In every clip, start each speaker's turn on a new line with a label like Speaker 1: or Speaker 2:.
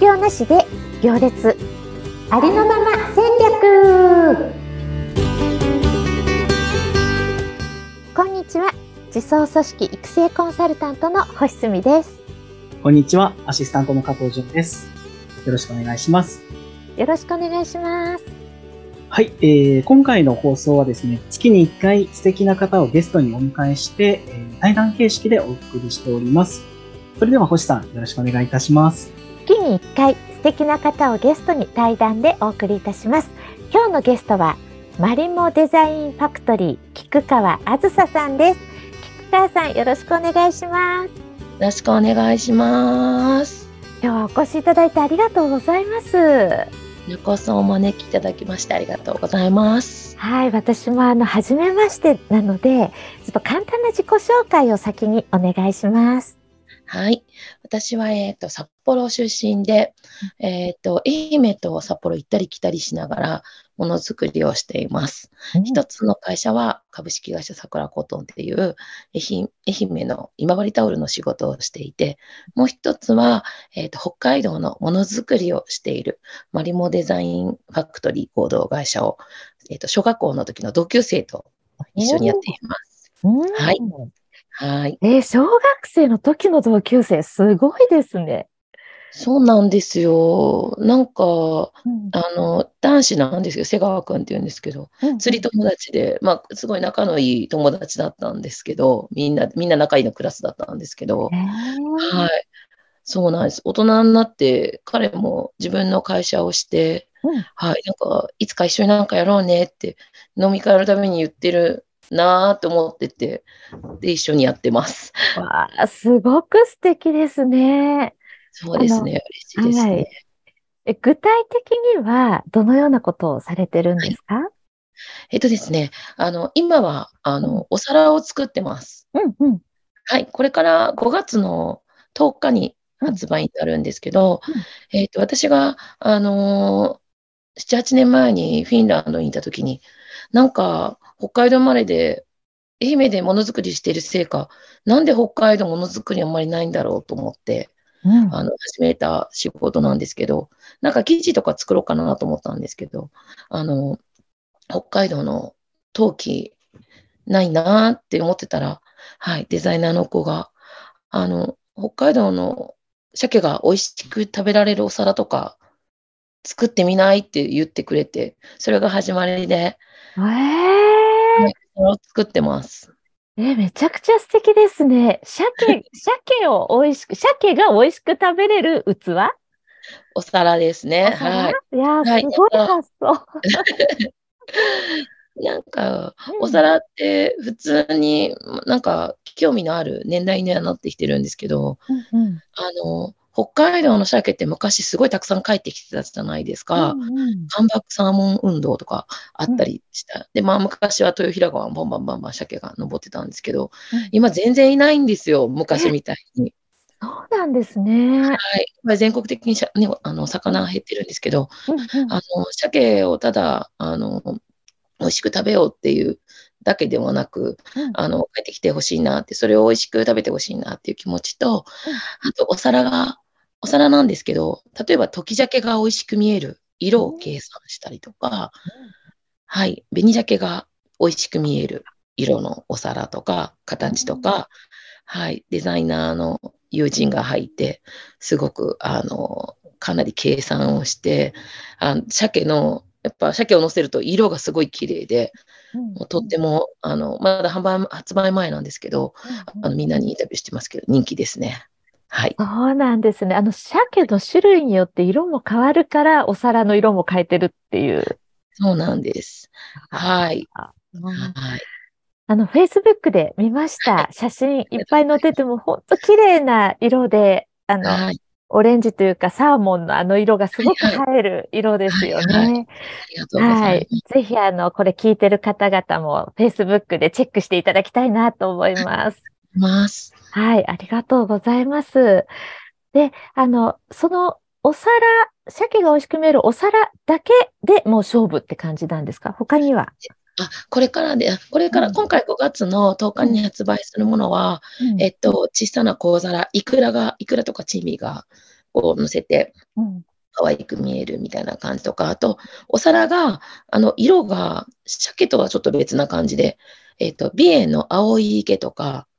Speaker 1: 業なしで行列。ありのまま戦略。こんにちは。自走組織育成コンサルタントの星澄です。
Speaker 2: こんにちは。アシスタントの加藤純です。よろしくお願いします。
Speaker 1: よろしくお願いします。
Speaker 2: はい、えー、今回の放送はですね、月に1回素敵な方をゲストにお迎えして、えー、対談形式でお送りしております。それでは星さん、よろしくお願いいたします。
Speaker 1: 月に1回素敵な方をゲストに対談でお送りいたします。今日のゲストは、マリモデザインファクトリー、菊川あずささんです。菊川さん、よろしくお願いします。よ
Speaker 3: ろしくお願いします。
Speaker 1: 今日はお越しいただいてありがとうございます。
Speaker 3: よこそお招きいただきましてありがとうございます。
Speaker 1: はい、私もあの初めましてなので、ちょっと簡単な自己紹介を先にお願いします。
Speaker 3: はい。私は、えっ、ー、と、札幌出身で、えっ、ー、と、愛媛と札幌行ったり来たりしながら、ものづくりをしています。うん、一つの会社は、株式会社桜コトンっていう愛、媛の今治タオルの仕事をしていて、もう一つは、えっ、ー、と、北海道のものづくりをしている、マリモデザインファクトリー合同会社を、えっ、と、小学校の時の同級生と一緒にやっています。はい。はい。
Speaker 1: えー、小学生の時の同級生、すごいですね。
Speaker 3: そうなんですよ。なんか、うん、あの、男子なんですよ。瀬川くんって言うんですけど、うん釣り友達で、まあ、すごい仲のいい友達だったんですけど、みんな、みんな仲いいのクラスだったんですけど、はい。そうなんです。大人になって、彼も自分の会社をして、うん、はい。なんか、いつか一緒になんかやろうねって、飲み会のために言ってるなと思ってて、で、一緒にやってます。
Speaker 1: わあ、すごく素敵ですね。
Speaker 3: そうですね。嬉しいですね。はい、
Speaker 1: え具体的には、どのようなことをされてるんですか、はい、
Speaker 3: えっとですね、あの、今は、あの、お皿を作ってます。
Speaker 1: うんうん。
Speaker 3: はい、これから5月の10日に発売になるんですけど、うん、えっと、私が、あのー、7、8年前にフィンランドにいたときに、なんか、北海道生まれで、愛媛でものづくりしているせいか、なんで北海道ものづくりあんまりないんだろうと思って、うん、あの、始めた仕事なんですけど、なんか記事とか作ろうかなと思ったんですけど、あの、北海道の陶器ないなって思ってたら、はい、デザイナーの子が、あの、北海道の鮭が美味しく食べられるお皿とか作ってみないって言ってくれて、それが始まりで、
Speaker 1: えー
Speaker 3: を作ってます。
Speaker 1: え、めちゃくちゃ素敵ですね。鮭、鮭を美味しく、鮭が美味しく食べれる器？
Speaker 3: お皿ですね。はい。
Speaker 1: いや、すごい発想。
Speaker 3: なんか、お皿って普通になんか興味のある年代にはなってきてるんですけど、
Speaker 1: うんうん、
Speaker 3: あの、北海道の鮭って昔すごいたくさん帰ってきてたじゃないですか。うんうん、干ばくサーモン運動とかあったりした。うん、で、まあ昔は豊平川バンバンバンバン鮭が登ってたんですけど、うん、今全然いないんですよ、昔みたいに。
Speaker 1: そうなんですね。は
Speaker 3: い。全国的にしゃ、ね、あの魚減ってるんですけど、うんうん、あの鮭をただあの美味しく食べようっていうだけではなく、うん、あの帰ってきてほしいなって、それを美味しく食べてほしいなっていう気持ちと、うん、あとお皿がお皿なんですけど、例えば時鮭が美味しく見える色を計算したりとか、はい、紅鮭が美味しく見える色のお皿とか、形とか、はい、デザイナーの友人が入って、すごく、あの、かなり計算をして、あの鮭の、やっぱ鮭を乗せると色がすごい綺麗で、もうとっても、あの、まだ販売、発売前なんですけど、あのみんなにインタビューしてますけど、人気ですね。はい。
Speaker 1: そうなんですね。あの、鮭の種類によって色も変わるから、お皿の色も変えてるっていう。
Speaker 3: そうなんです。はい。
Speaker 1: はい。あの、Facebook で見ました。写真いっぱい載ってても、本当綺麗な色で、あの、はい、オレンジというかサーモンのあの色がすごく映える色ですよね。はい。ぜひ、あの、これ聞いてる方々も Facebook でチェックしていただきたいなと思います。
Speaker 3: ます。
Speaker 1: はい、ありがとうございます。で、あの、そのお皿、鮭が美味しく見えるお皿だけでもう勝負って感じなんですか？他には
Speaker 3: あ、これからで、これから、今回5月の10日に発売するものは、うん、えっと、小さな小皿、いくらが、いくらとかチミがこう乗せて、
Speaker 1: うん。
Speaker 3: 可愛く見えるみたいな感じとか、あと、お皿が、あの、色が、鮭とはちょっと別な感じで、えっ、と、美瑛の青い池とか、
Speaker 1: うん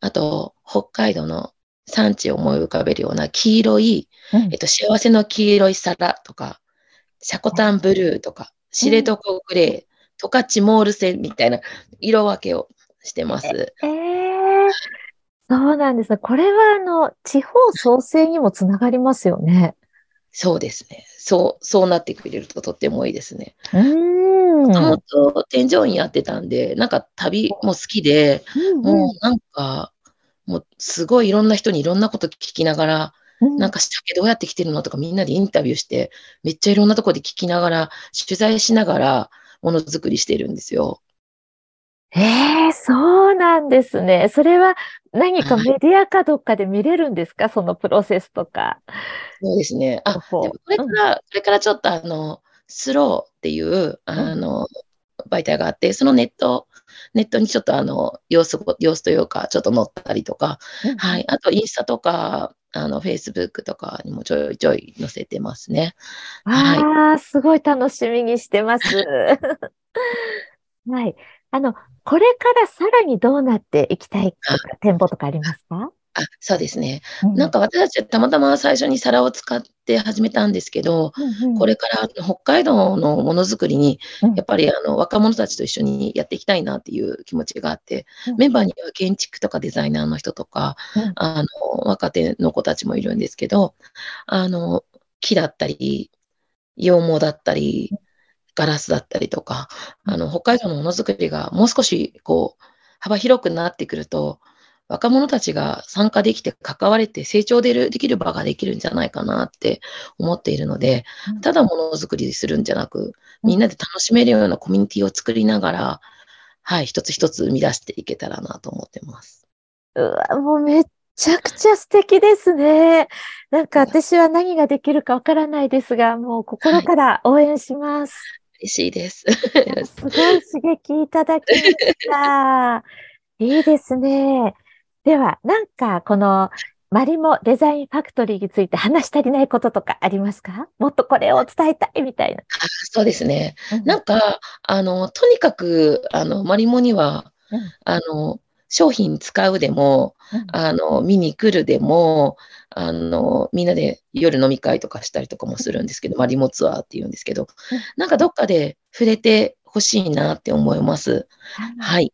Speaker 3: あと、北海道の産地を思い浮かべるような黄色い、
Speaker 1: うん
Speaker 3: えっと、幸せの黄色い皿とか、シャコタンブルーとか、知床グレー、トカチモール線みたいな色分けをしてます。
Speaker 1: ええそうなんですね。これは、あの、地方創生にもつながりますよね。
Speaker 3: そうですね。そう、そうなってくれるととってもいいですね。もともと添乗員やってたんで、なんか旅も好きで、もうなんか、もうすごいいろんな人にいろんなこと聞きながら、
Speaker 1: うん
Speaker 3: なんか鮭どうやって来てるのとかみんなでインタビューして、めっちゃいろんなとこで聞きながら、取材しながらものづくりしてるんですよ。
Speaker 1: ええそうなんですね。それは何かメディアかどっかで見れるんですか？そのプロセスとか。
Speaker 3: そうですね。あ、でもこれから、これからちょっとあの、スローっていう、あの、媒体があって、そのネット、ネットにちょっとあの、様子を、様子というか、ちょっと載ったりとか、はい。あと、インスタとか、あの、フェイスブックとかにもちょいちょい載せてますね。はい
Speaker 1: ああ、すごい楽しみにしてます。はい。あの、これからさらにどうなっていきたいとか、展望とかありますか？
Speaker 3: あ、そうですね。
Speaker 1: うん。
Speaker 3: なんか私たちたまたま最初に皿を使って始めたんですけど、
Speaker 1: うんうん。
Speaker 3: これから北海道のものづくりに
Speaker 1: うん、
Speaker 3: やっぱりあの若者たちと一緒にやっていきたいなっていう気持ちがあって
Speaker 1: うん、
Speaker 3: メンバーには建築とかデザイナーの人とか
Speaker 1: うん、
Speaker 3: あの若手の子たちもいるんですけど、あの木だったり、羊毛だったり、ガラスだったりとか、あの北海道のものづくりがもう少しこう幅広くなってくると、若者たちが参加できて関われて成長でるできる場ができるんじゃないかなって思っているので
Speaker 1: うん、
Speaker 3: ただものづくりするんじゃなく、みんなで楽しめるようなコミュニティを作りながら、はい、一つ一つ生み出していけたらなと思ってます。
Speaker 1: うわ、もうめっちゃくちゃ素敵ですね。なんか私は何ができるかわからないですが、もう心から応援します。
Speaker 3: 嬉しいです。
Speaker 1: すごい刺激いただきました。いいですね。では、なんかこのマリモデザインファクトリーについて話し足りないこととかありますか？もっとこれを伝えたいみたいな。
Speaker 3: そうですね。
Speaker 1: うん
Speaker 3: なんか、あの、とにかく、あの、マリモには、
Speaker 1: うん
Speaker 3: あの、商品使うでも、
Speaker 1: うん
Speaker 3: あの、見に来るでも、あの、みんなで夜飲み会とかしたりとかもするんですけど、マリモツアーって言うんですけど
Speaker 1: うん、
Speaker 3: なんかどっかで触れてほしいなって思います。はい。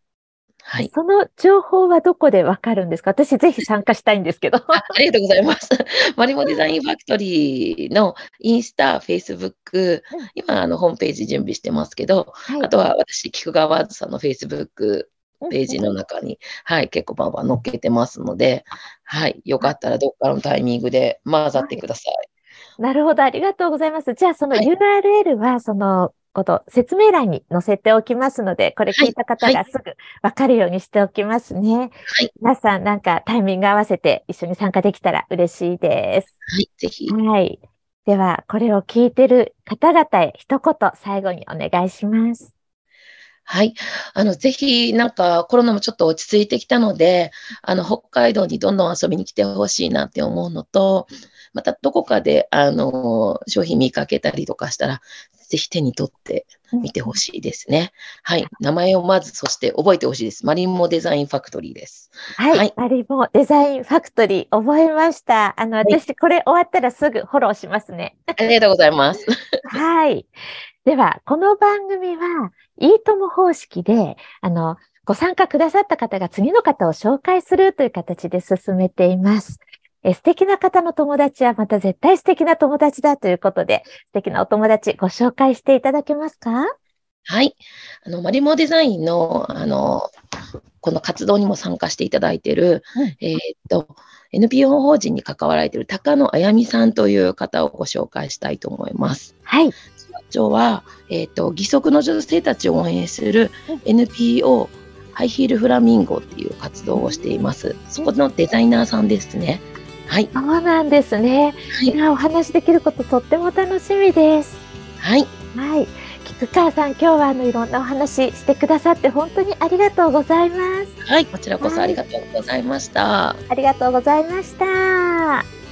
Speaker 3: はい。
Speaker 1: その情報はどこでわかるんですか？私ぜひ参加したいんですけど。
Speaker 3: あありがとうございます。マリモデザインファクトリーのインスタ、フェイスブック、今、あの、ホームページ準備してますけど、
Speaker 1: はい
Speaker 3: あとは私、菊川ワーズさんのフェイスブックページの中に、はい、結構バンバン載っけてますので、はい、よかったらどっかのタイミングで混ざってください。
Speaker 1: なるほど、ありがとうございます。じゃあ、その
Speaker 3: はい
Speaker 1: URL は、そのこと、説明欄に載せておきますので、これ聞いた方
Speaker 3: はい
Speaker 1: がすぐわかるようにしておきますね。
Speaker 3: い
Speaker 1: 皆さん、なんかタイミング合わせて一緒に参加できたら嬉しいです。
Speaker 3: はい、ぜひ。
Speaker 1: はい。では、これを聞いてる方々へ一言最後にお願いします。
Speaker 3: はい。あの、ぜひ、なんか、コロナもちょっと落ち着いてきたので、あの、北海道にどんどん遊びに来てほしいなって思うのと、また、どこかで、あの、商品見かけたりとかしたら、ぜひ手に取ってみてほしいですね。はい。名前をまず、そして覚えてほしいです。マリンモデザインファクトリーです。
Speaker 1: はい。
Speaker 3: はい
Speaker 1: マリモデザインファクトリー、覚えました。あの、
Speaker 3: い
Speaker 1: 私、これ終わったらすぐフォローしますね。
Speaker 3: ありがとうございます。
Speaker 1: はい。では、この番組は、いいとも方式で、あの、ご参加くださった方が次の方を紹介するという形で進めています。え素敵な方の友達はまた絶対素敵な友達だということで、素敵なお友達ご紹介していただけますか？
Speaker 3: はい。あの、マリモデザインの、あの、この活動にも参加していただいている、
Speaker 1: うん
Speaker 3: えーっと、NPO 法人に関わられている高野あやみさんという方をご紹介したいと思います。
Speaker 1: はい。
Speaker 3: 長は、えーっと、義足の女性たちを応援する
Speaker 1: うん
Speaker 3: NPO ハイヒールフラミンゴっていう活動をしています。そこのデザイナーさんですね。はい。
Speaker 1: そうなんですね。
Speaker 3: はい
Speaker 1: お話できることとっても楽しみです。
Speaker 3: はい。
Speaker 1: はい。菊川さん、今日はあの、いろんなお話してくださって本当にありがとうございます。
Speaker 3: はい。こちらこそありがとうございました。
Speaker 1: ありがとうございました。